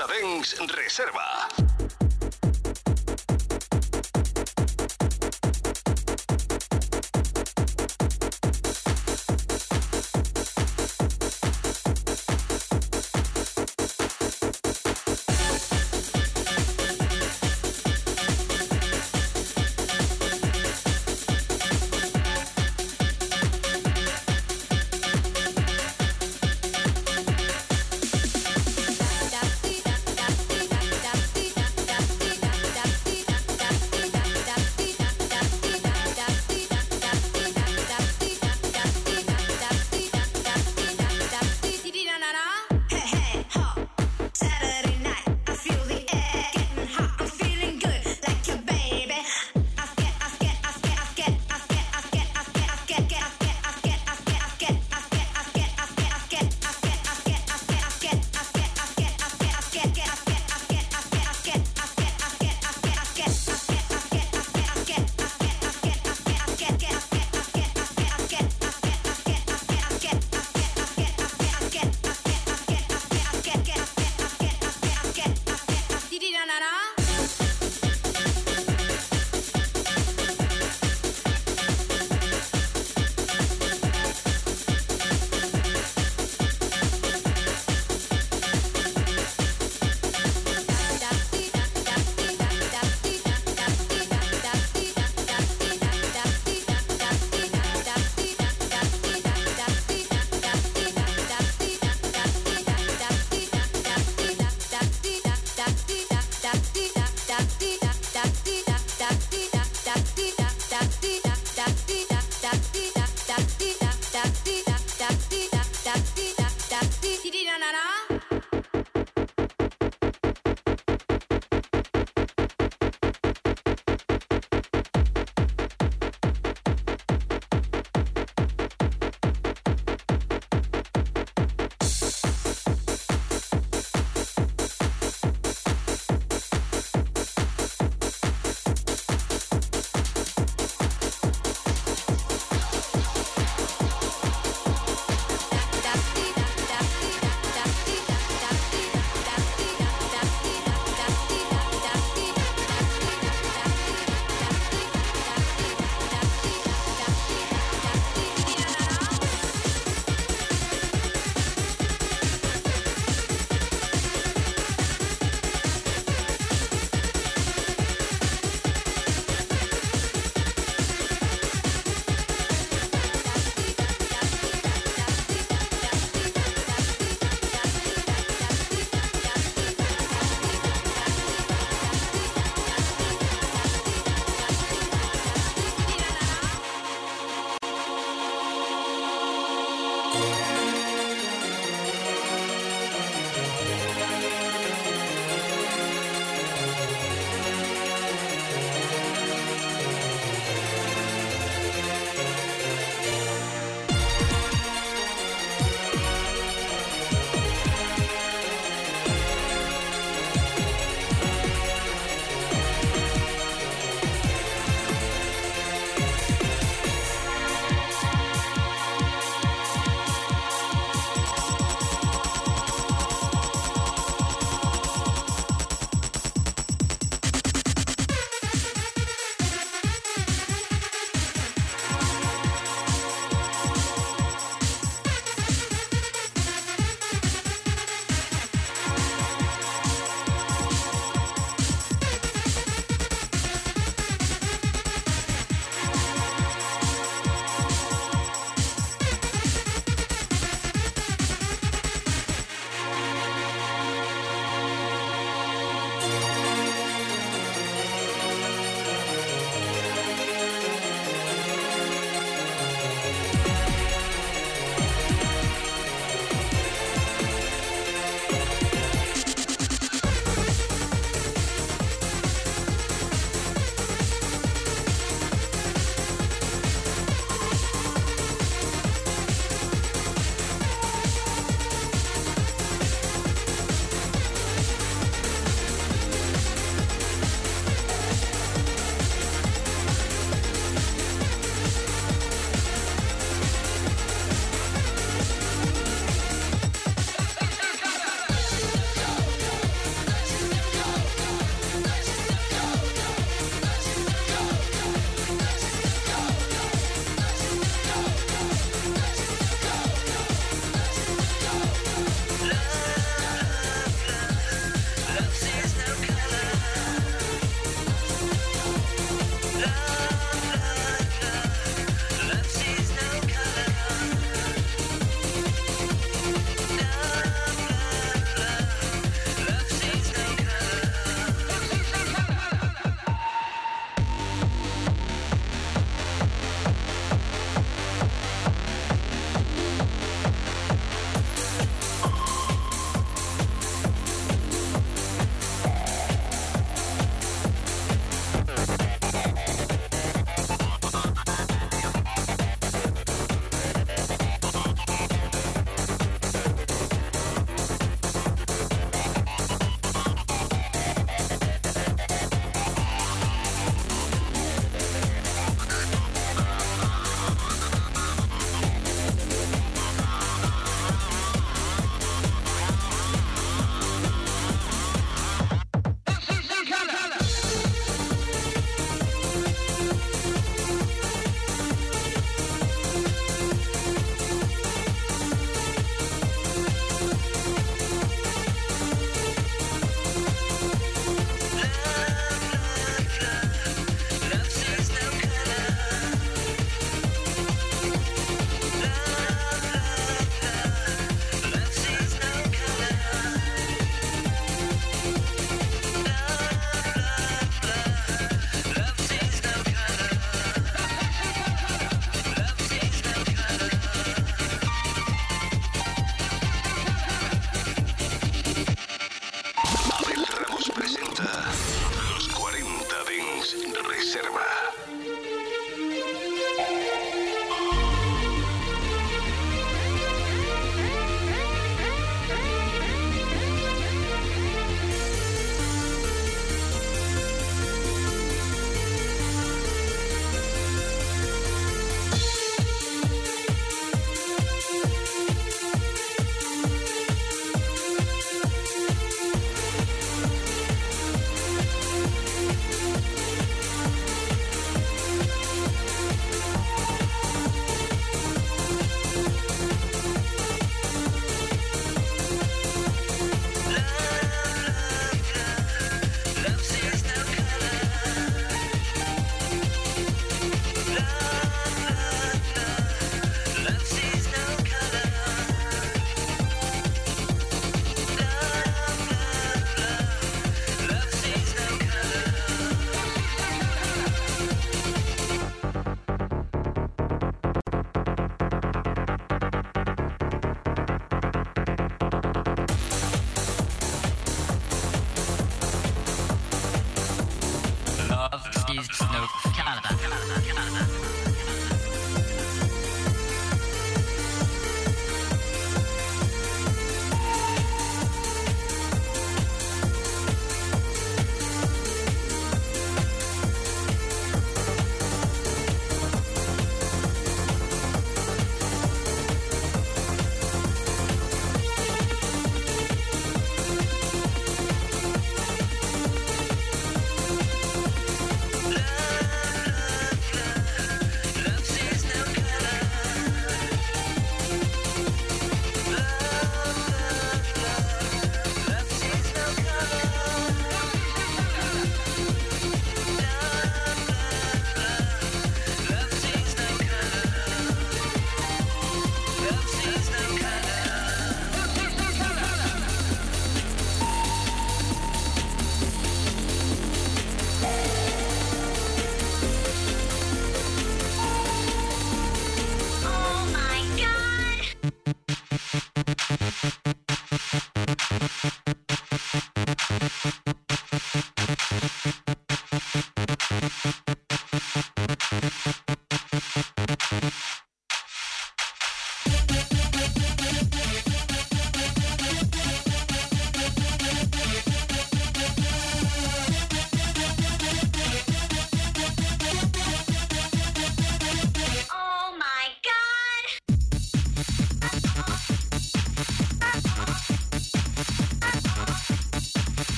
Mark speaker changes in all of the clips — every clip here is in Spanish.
Speaker 1: the banks reserva.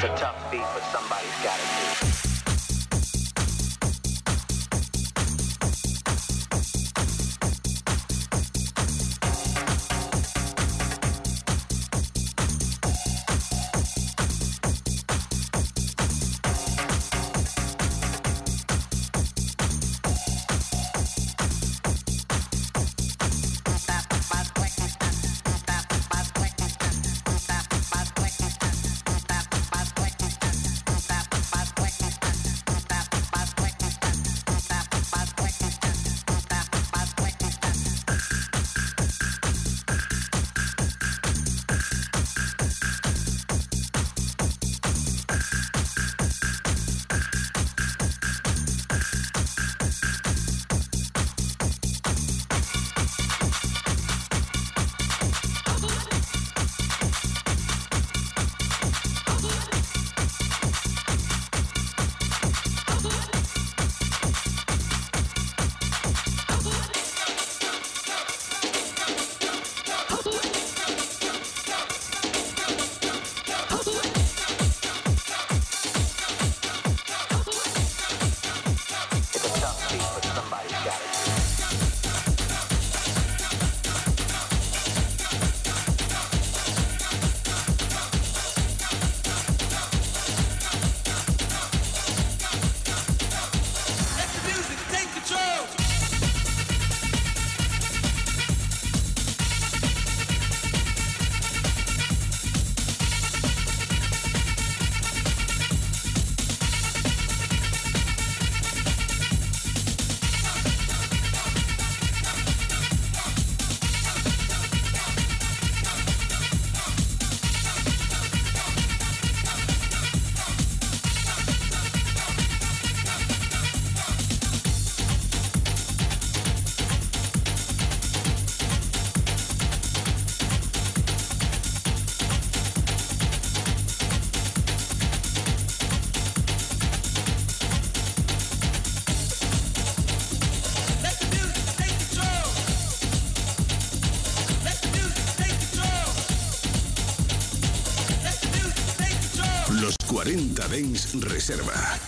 Speaker 1: It's a tough beat, but somebody's got
Speaker 2: to do it. Reserva.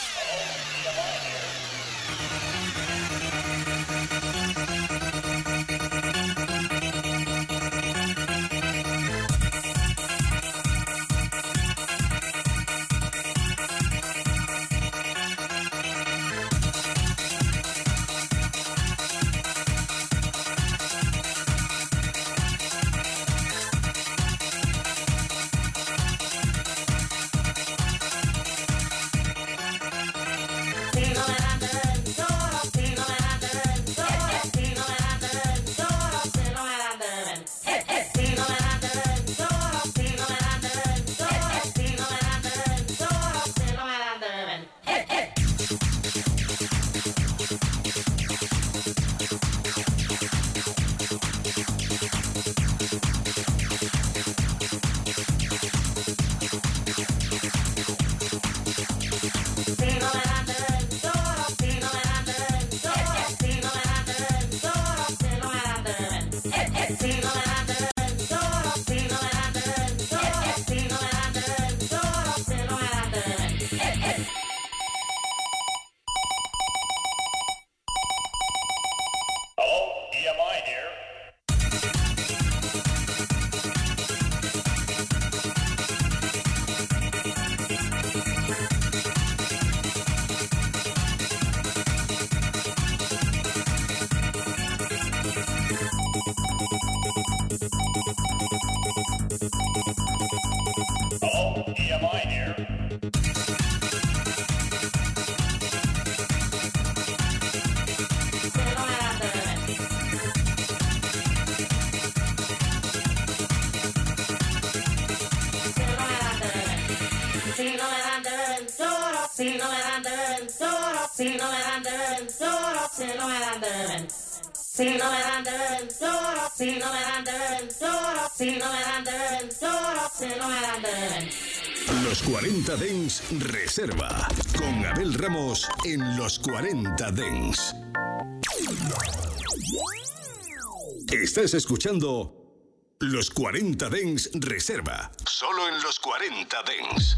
Speaker 1: Los 40 Dens Reserva con Abel Ramos en los 40 Dens. Estás escuchando Los 40 Dens Reserva, solo en los 40 Dens.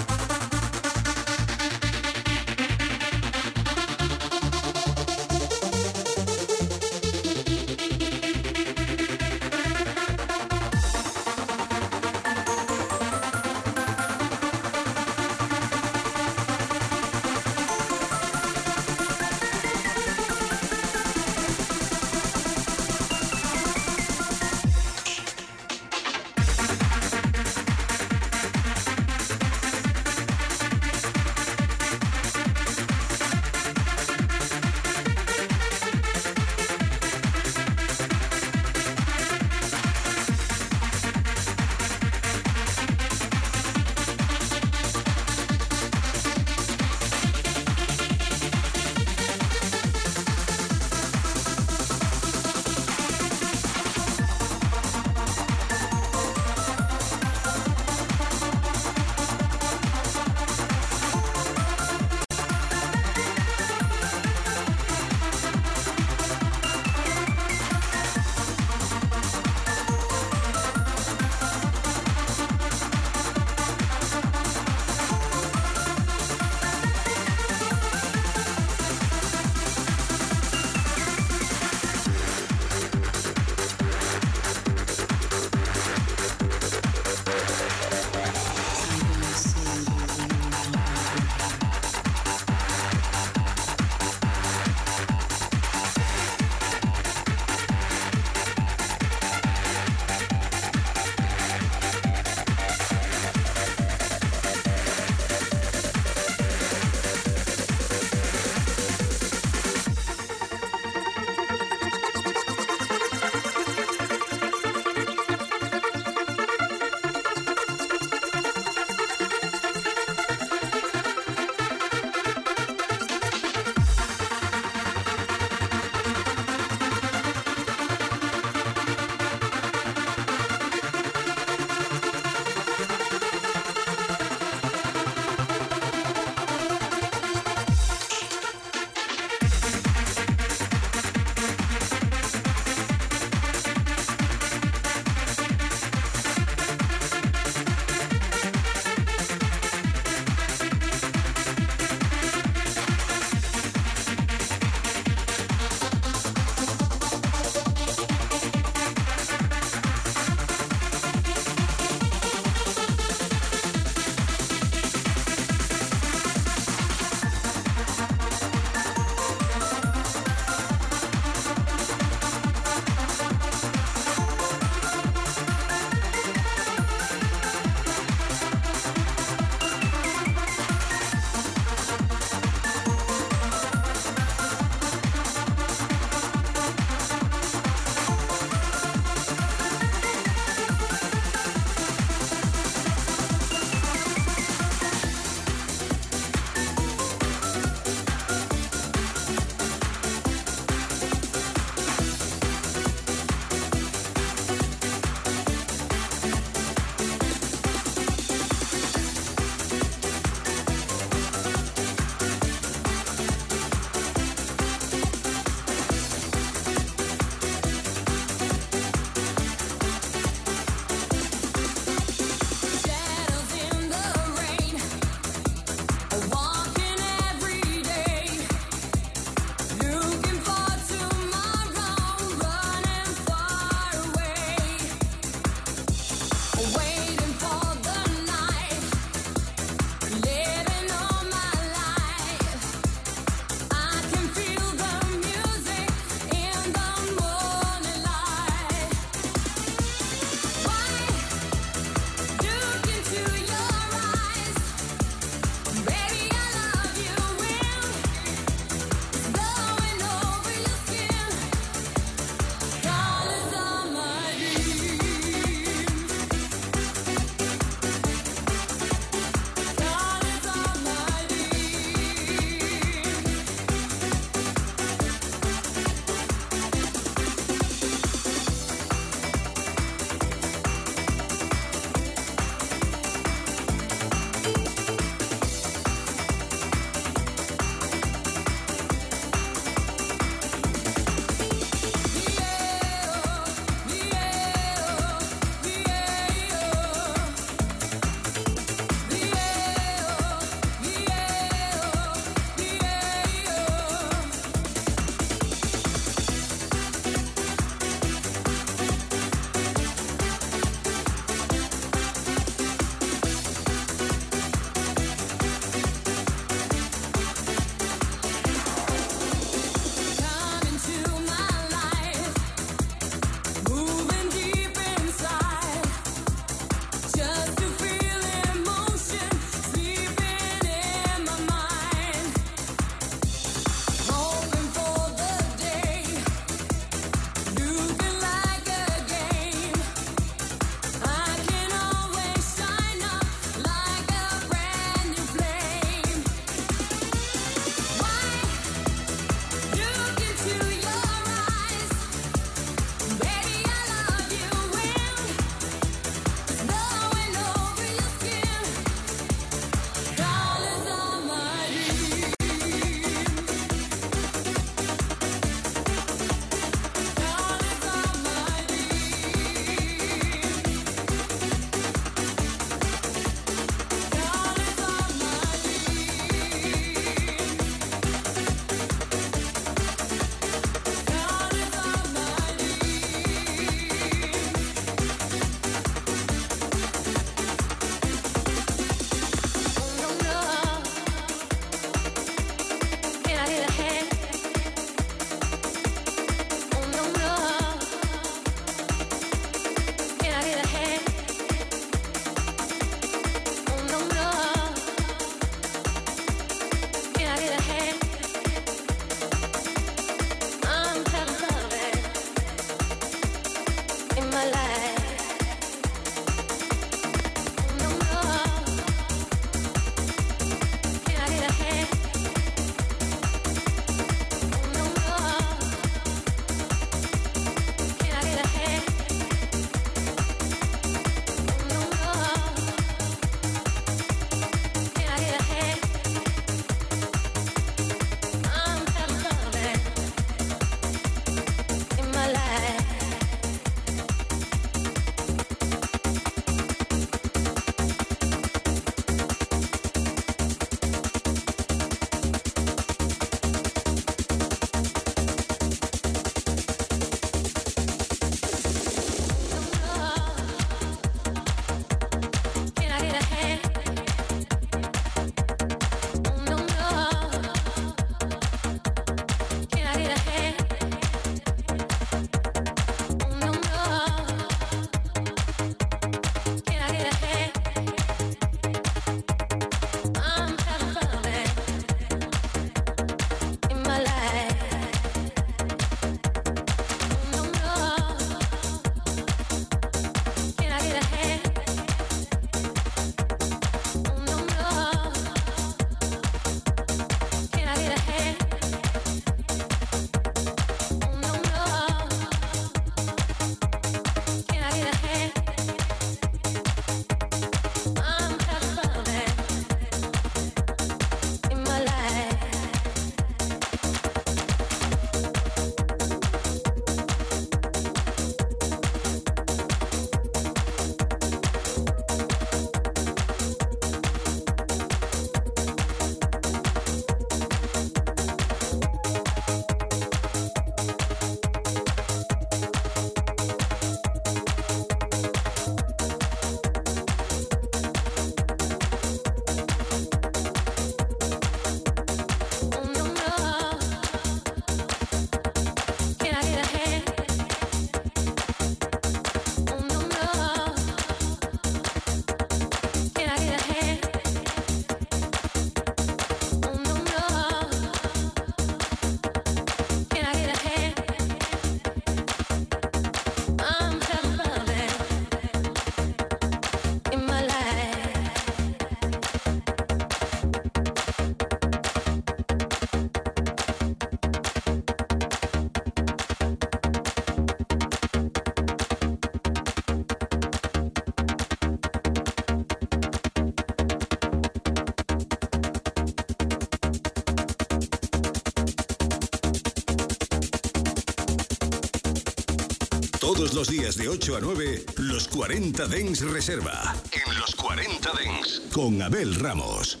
Speaker 1: Todos los días de 8 a 9, los 40 Dens Reserva. En los 40 Dens. Con Abel Ramos.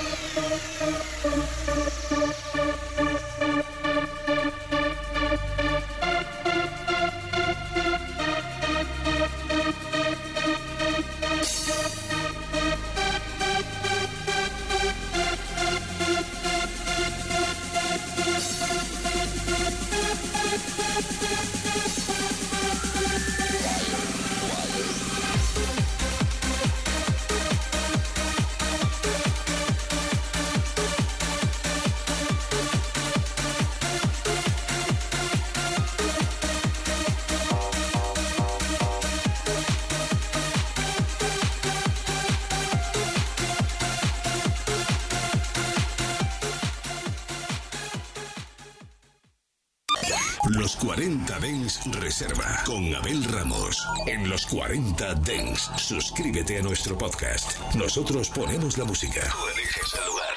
Speaker 1: Los 40 Dens, suscríbete a nuestro podcast. Nosotros ponemos la música. Tú eliges el lugar.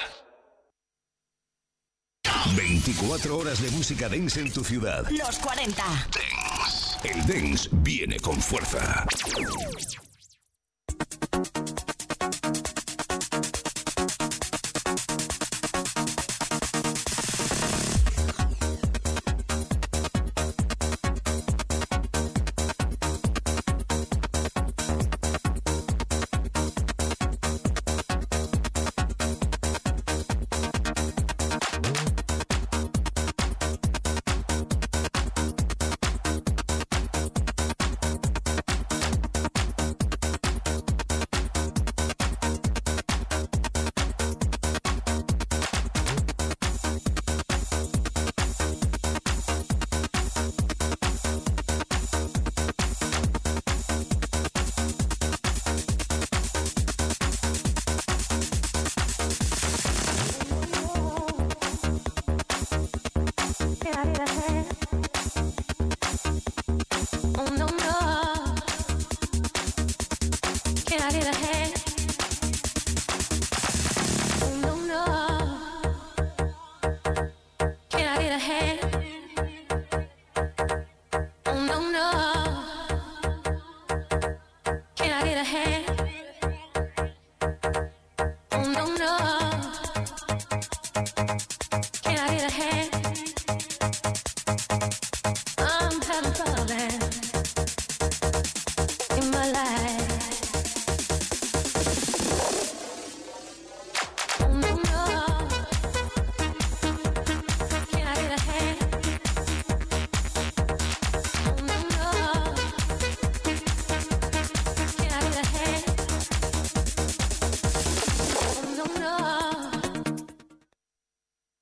Speaker 3: 24 horas de música dance en tu ciudad.
Speaker 4: Los 40.
Speaker 3: Dance. El dance viene con fuerza.